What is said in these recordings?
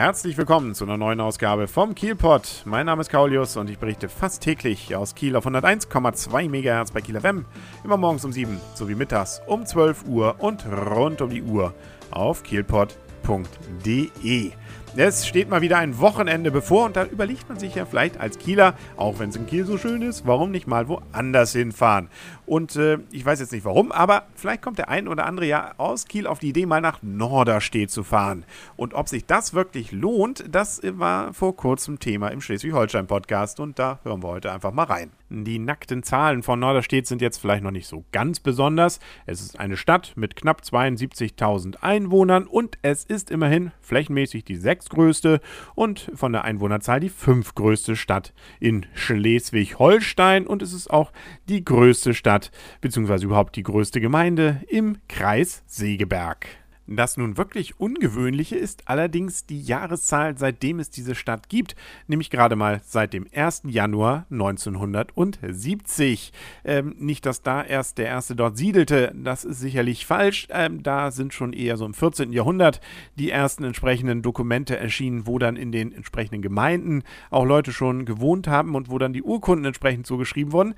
Herzlich willkommen zu einer neuen Ausgabe vom Kielpot. Mein Name ist Kaulius und ich berichte fast täglich aus Kiel auf 101,2 MHz bei Kieler FM. Immer morgens um 7 sowie mittags um 12 Uhr und rund um die Uhr auf kielpot.de. Es steht mal wieder ein Wochenende bevor und da überlegt man sich ja vielleicht als Kieler, auch wenn es in Kiel so schön ist, warum nicht mal woanders hinfahren. Und äh, ich weiß jetzt nicht warum, aber vielleicht kommt der ein oder andere ja aus Kiel auf die Idee, mal nach Norderstedt zu fahren. Und ob sich das wirklich lohnt, das war vor kurzem Thema im Schleswig-Holstein-Podcast und da hören wir heute einfach mal rein. Die nackten Zahlen von Norderstedt sind jetzt vielleicht noch nicht so ganz besonders. Es ist eine Stadt mit knapp 72.000 Einwohnern und es ist immerhin flächenmäßig die sechstgrößte und von der Einwohnerzahl die fünftgrößte Stadt in Schleswig-Holstein und es ist auch die größte Stadt bzw. überhaupt die größte Gemeinde im Kreis Segeberg. Das nun wirklich Ungewöhnliche ist allerdings die Jahreszahl, seitdem es diese Stadt gibt, nämlich gerade mal seit dem 1. Januar 1970. Ähm, nicht, dass da erst der Erste dort siedelte, das ist sicherlich falsch. Ähm, da sind schon eher so im 14. Jahrhundert die ersten entsprechenden Dokumente erschienen, wo dann in den entsprechenden Gemeinden auch Leute schon gewohnt haben und wo dann die Urkunden entsprechend so geschrieben wurden.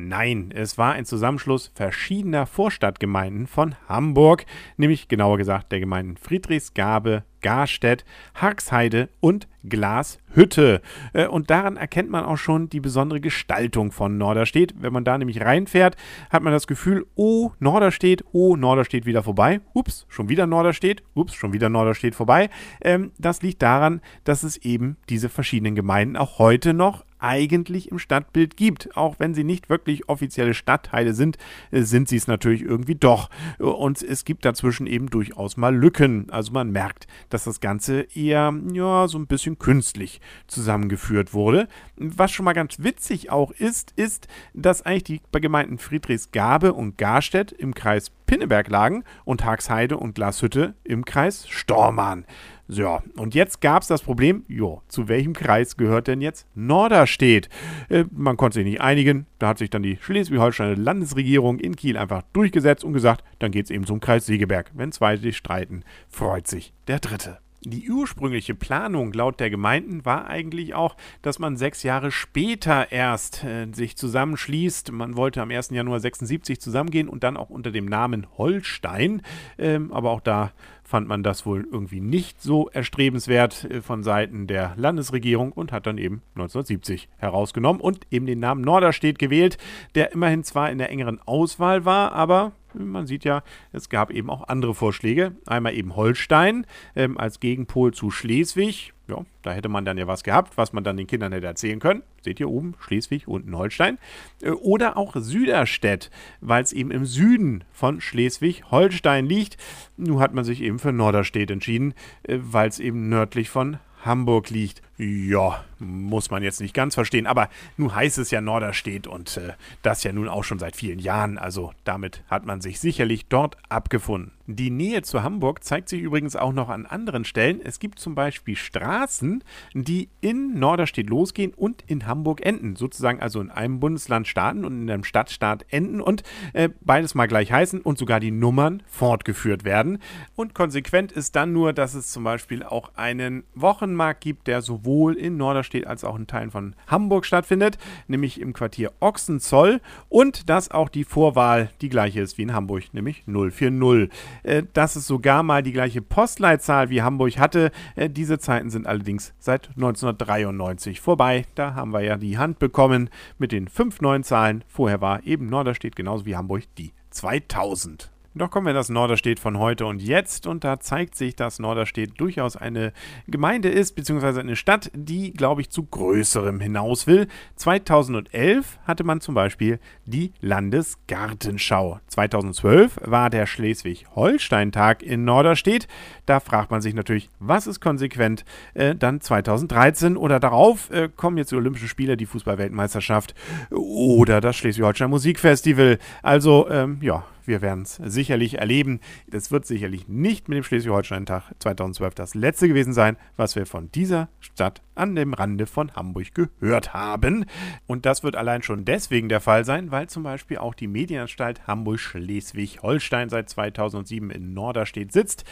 Nein, es war ein Zusammenschluss verschiedener Vorstadtgemeinden von Hamburg, nämlich genauer gesagt der Gemeinden Friedrichsgabe, Garstedt, Harksheide und Glashütte. Äh, und daran erkennt man auch schon die besondere Gestaltung von Norderstedt. Wenn man da nämlich reinfährt, hat man das Gefühl, oh, Norderstedt, oh, Norderstedt wieder vorbei. Ups, schon wieder Norderstedt, ups, schon wieder Norderstedt vorbei. Ähm, das liegt daran, dass es eben diese verschiedenen Gemeinden auch heute noch eigentlich im Stadtbild gibt. Auch wenn sie nicht wirklich offizielle Stadtteile sind, äh, sind sie es natürlich irgendwie doch. Und es gibt dazwischen eben durchaus mal Lücken. Also man merkt, dass das Ganze eher ja, so ein bisschen künstlich zusammengeführt wurde. Was schon mal ganz witzig auch ist, ist, dass eigentlich die Gemeinden Friedrichsgabe und Garstedt im Kreis Pinneberg lagen und Hagsheide und Glashütte im Kreis Stormarn. So, und jetzt gab es das Problem, jo, zu welchem Kreis gehört denn jetzt Norderstedt? Äh, man konnte sich nicht einigen. Da hat sich dann die Schleswig-Holsteiner Landesregierung in Kiel einfach durchgesetzt und gesagt, dann geht es eben zum Kreis Segeberg. Wenn zwei sich streiten, freut sich der Dritte. Die ursprüngliche Planung laut der Gemeinden war eigentlich auch, dass man sechs Jahre später erst äh, sich zusammenschließt. Man wollte am 1. Januar 76 zusammengehen und dann auch unter dem Namen Holstein. Ähm, aber auch da fand man das wohl irgendwie nicht so erstrebenswert äh, von Seiten der Landesregierung und hat dann eben 1970 herausgenommen und eben den Namen Norderstedt gewählt, der immerhin zwar in der engeren Auswahl war, aber man sieht ja, es gab eben auch andere Vorschläge. Einmal eben Holstein ähm, als Gegenpol zu Schleswig. Ja, da hätte man dann ja was gehabt, was man dann den Kindern hätte erzählen können. Seht ihr oben, Schleswig, unten Holstein. Äh, oder auch Süderstedt, weil es eben im Süden von Schleswig-Holstein liegt. Nun hat man sich eben für Norderstedt entschieden, äh, weil es eben nördlich von Hamburg liegt. Ja, muss man jetzt nicht ganz verstehen, aber nun heißt es ja Norderstedt und äh, das ja nun auch schon seit vielen Jahren, also damit hat man sich sicherlich dort abgefunden. Die Nähe zu Hamburg zeigt sich übrigens auch noch an anderen Stellen. Es gibt zum Beispiel Straßen, die in Norderstedt losgehen und in Hamburg enden. Sozusagen also in einem Bundesland starten und in einem Stadtstaat enden und äh, beides mal gleich heißen und sogar die Nummern fortgeführt werden. Und konsequent ist dann nur, dass es zum Beispiel auch einen Wochenmarkt gibt, der sowohl in Norderstedt als auch in Teilen von Hamburg stattfindet, nämlich im Quartier Ochsenzoll und dass auch die Vorwahl die gleiche ist wie in Hamburg, nämlich 040. Äh, dass es sogar mal die gleiche Postleitzahl wie Hamburg hatte. Äh, diese Zeiten sind allerdings seit 1993 vorbei. Da haben wir ja die Hand bekommen mit den fünf neuen Zahlen. Vorher war eben Norderstedt genauso wie Hamburg die 2000. Doch kommen wir in das Norderstedt von heute und jetzt und da zeigt sich, dass Norderstedt durchaus eine Gemeinde ist, beziehungsweise eine Stadt, die, glaube ich, zu größerem hinaus will. 2011 hatte man zum Beispiel die Landesgartenschau. 2012 war der Schleswig-Holstein-Tag in Norderstedt. Da fragt man sich natürlich, was ist konsequent? Äh, dann 2013 oder darauf äh, kommen jetzt die Olympischen Spiele, die Fußball-Weltmeisterschaft oder das Schleswig-Holstein Musikfestival. Also, ähm, ja, wir werden es sicherlich erleben. Das wird sicherlich nicht mit dem Schleswig-Holstein-Tag 2012 das letzte gewesen sein, was wir von dieser Stadt an dem Rande von Hamburg gehört haben. Und das wird allein schon deswegen der Fall sein, weil zum Beispiel auch die Medienanstalt Hamburg-Schleswig-Holstein seit 2007 in Norderstedt sitzt.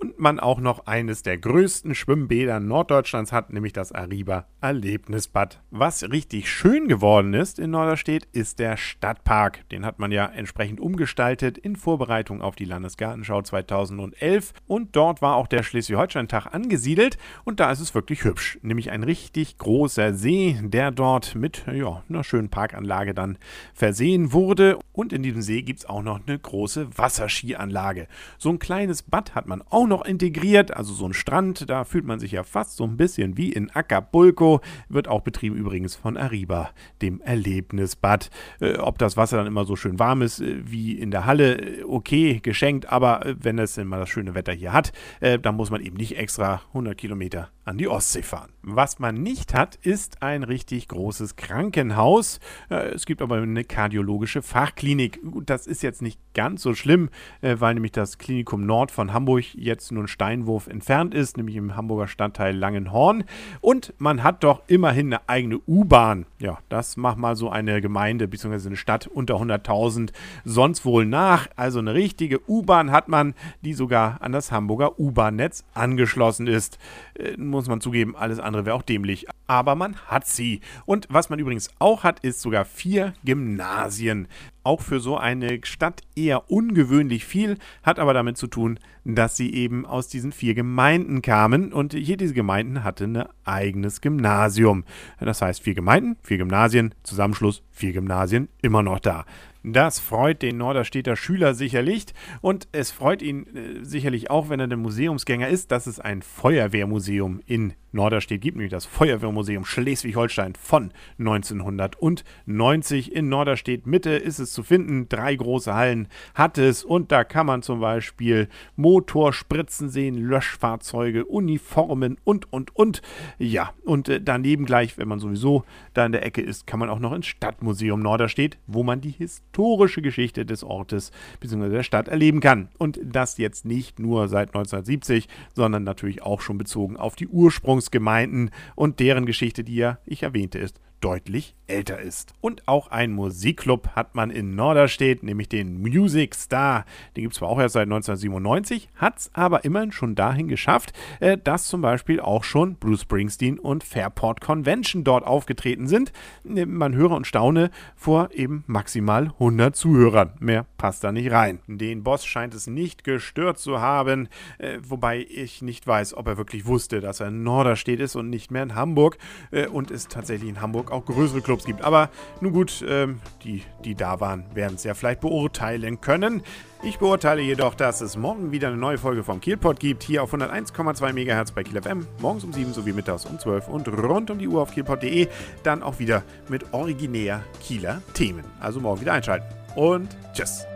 Und man auch noch eines der größten Schwimmbäder Norddeutschlands hat, nämlich das Ariba Erlebnisbad. Was richtig schön geworden ist in Norderstedt, ist der Stadtpark. Den hat man ja entsprechend umgestaltet in Vorbereitung auf die Landesgartenschau 2011 und dort war auch der Schleswig-Holstein-Tag angesiedelt und da ist es wirklich hübsch, nämlich ein richtig großer See, der dort mit ja, einer schönen Parkanlage dann versehen wurde und in diesem See gibt es auch noch eine große Wasserskianlage. So ein kleines Bad hat man auch noch integriert, also so ein Strand, da fühlt man sich ja fast so ein bisschen wie in Acapulco, wird auch betrieben übrigens von Ariba, dem Erlebnisbad. Äh, ob das Wasser dann immer so schön warm ist äh, wie in der Halle, äh, okay, geschenkt, aber äh, wenn es immer das schöne Wetter hier hat, dann muss man eben nicht extra 100 Kilometer an die Ostsee fahren. Was man nicht hat, ist ein richtig großes Krankenhaus. Es gibt aber eine kardiologische Fachklinik. Das ist jetzt nicht ganz so schlimm, weil nämlich das Klinikum Nord von Hamburg jetzt nur ein Steinwurf entfernt ist, nämlich im Hamburger Stadtteil Langenhorn. Und man hat doch immerhin eine eigene U-Bahn. Ja, das macht mal so eine Gemeinde bzw. eine Stadt unter 100.000 sonst wohl nach. Also eine richtige U-Bahn hat man, die sogar an das Hamburger U-Bahn-Netz angeschlossen ist. Äh, muss man zugeben, alles andere wäre auch dämlich. Aber man hat sie. Und was man übrigens auch hat, ist sogar vier Gymnasien. Auch für so eine Stadt eher ungewöhnlich viel, hat aber damit zu tun, dass sie eben aus diesen vier Gemeinden kamen und jede dieser Gemeinden hatte ein eigenes Gymnasium. Das heißt, vier Gemeinden, vier Gymnasien, Zusammenschluss, vier Gymnasien, immer noch da. Das freut den Norderstedter Schüler sicherlich und es freut ihn äh, sicherlich auch, wenn er der Museumsgänger ist, dass es ein Feuerwehrmuseum in Norderstedt gibt, nämlich das Feuerwehrmuseum Schleswig-Holstein von 1990. In Norderstedt Mitte ist es zu finden. Drei große Hallen hat es und da kann man zum Beispiel Motorspritzen sehen, Löschfahrzeuge, Uniformen und, und, und. Ja, und äh, daneben gleich, wenn man sowieso da in der Ecke ist, kann man auch noch ins Stadtmuseum Norderstedt, wo man die historische Geschichte des Ortes bzw. der Stadt erleben kann. Und das jetzt nicht nur seit 1970, sondern natürlich auch schon bezogen auf die Ursprungsgemeinden und deren Geschichte, die ja, ich erwähnte, ist deutlich älter ist. Und auch ein Musikclub hat man in Norderstedt, nämlich den Music Star. Den gibt es zwar auch erst seit 1997, hat es aber immerhin schon dahin geschafft, äh, dass zum Beispiel auch schon Bruce Springsteen und Fairport Convention dort aufgetreten sind. Äh, man höre und staune vor eben maximal 100 Zuhörern. Mehr passt da nicht rein. Den Boss scheint es nicht gestört zu haben, äh, wobei ich nicht weiß, ob er wirklich wusste, dass er in Norderstedt ist und nicht mehr in Hamburg und es tatsächlich in Hamburg auch größere Clubs gibt. Aber nun gut, ähm, die, die da waren, werden es ja vielleicht beurteilen können. Ich beurteile jedoch, dass es morgen wieder eine neue Folge vom Kielpot gibt, hier auf 101,2 MHz bei Kiel FM, morgens um 7 sowie mittags um 12 und rund um die Uhr auf kielpot.de, dann auch wieder mit originär Kieler Themen. Also morgen wieder einschalten und tschüss.